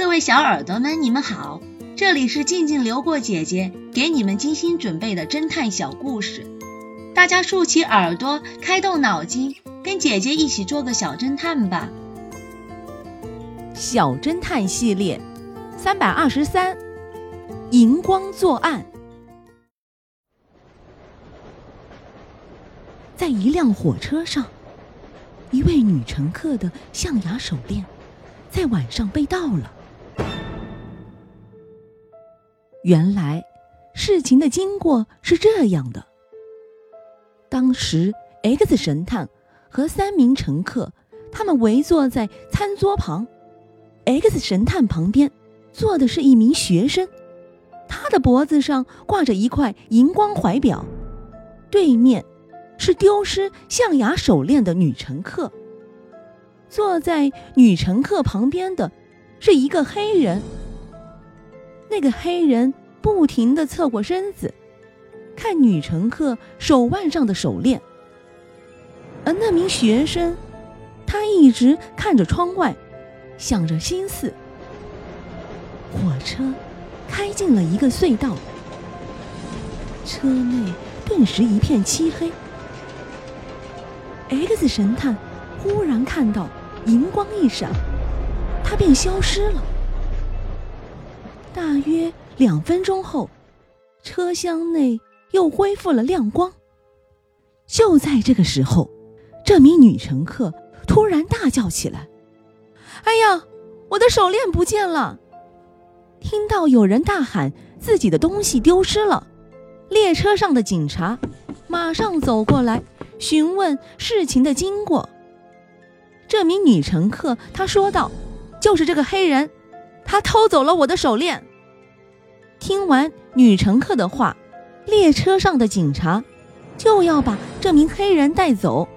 各位小耳朵们，你们好，这里是静静流过姐姐给你们精心准备的侦探小故事，大家竖起耳朵，开动脑筋，跟姐姐一起做个小侦探吧。小侦探系列三百二十三，荧光作案。在一辆火车上，一位女乘客的象牙手链在晚上被盗了。原来，事情的经过是这样的：当时，X 神探和三名乘客，他们围坐在餐桌旁。X 神探旁边坐的是一名学生，他的脖子上挂着一块荧光怀表。对面是丢失象牙手链的女乘客。坐在女乘客旁边的是一个黑人。那个黑人不停地侧过身子，看女乘客手腕上的手链，而那名学生，他一直看着窗外，想着心思。火车开进了一个隧道，车内顿时一片漆黑。X 神探忽然看到荧光一闪，他便消失了。大约两分钟后，车厢内又恢复了亮光。就在这个时候，这名女乘客突然大叫起来：“哎呀，我的手链不见了！”听到有人大喊自己的东西丢失了，列车上的警察马上走过来询问事情的经过。这名女乘客她说道：“就是这个黑人。”他偷走了我的手链。听完女乘客的话，列车上的警察就要把这名黑人带走。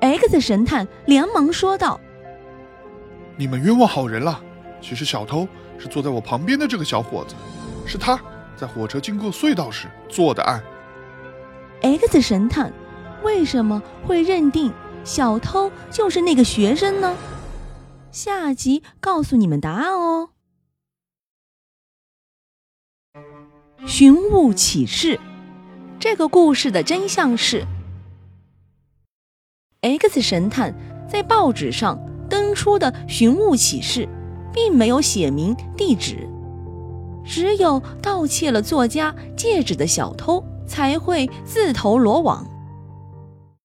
X 神探连忙说道：“你们冤枉好人了。其实小偷是坐在我旁边的这个小伙子，是他在火车经过隧道时做的案。”X 神探为什么会认定小偷就是那个学生呢？下集告诉你们答案哦。寻物启事，这个故事的真相是：X 神探在报纸上登出的寻物启事，并没有写明地址，只有盗窃了作家戒指的小偷才会自投罗网。